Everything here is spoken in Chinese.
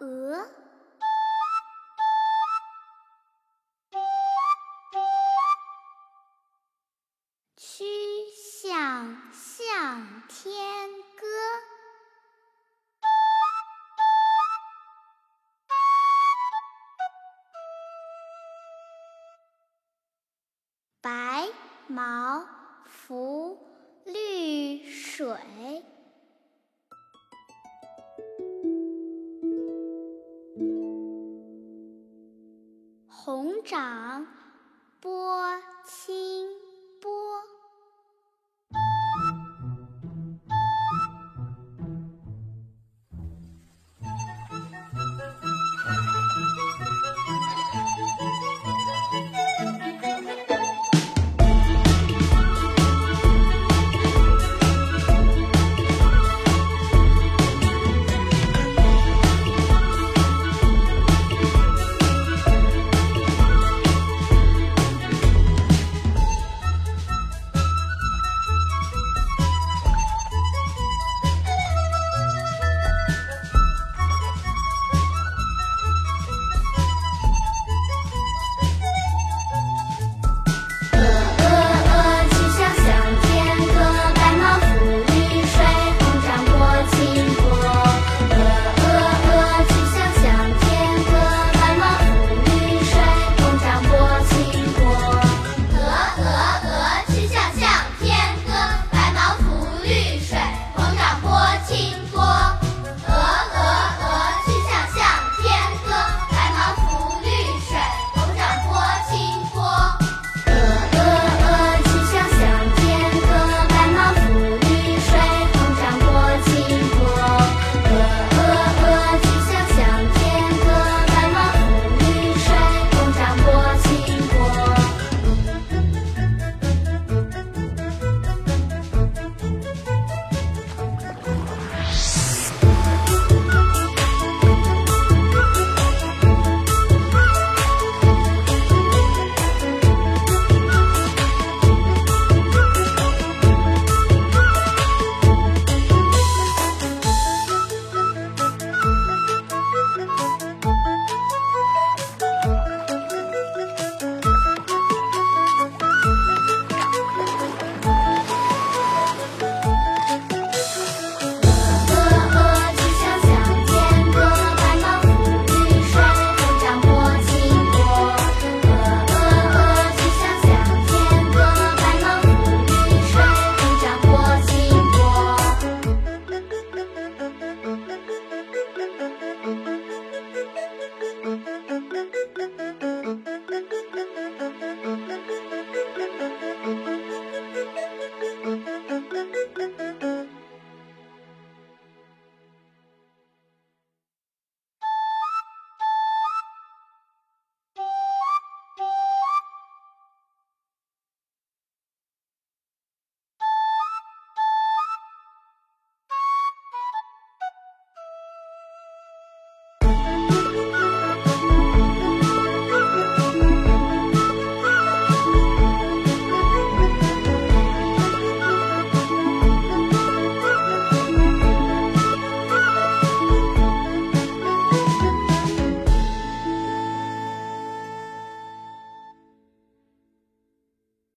鹅。曲项向天歌，白毛浮绿水。长。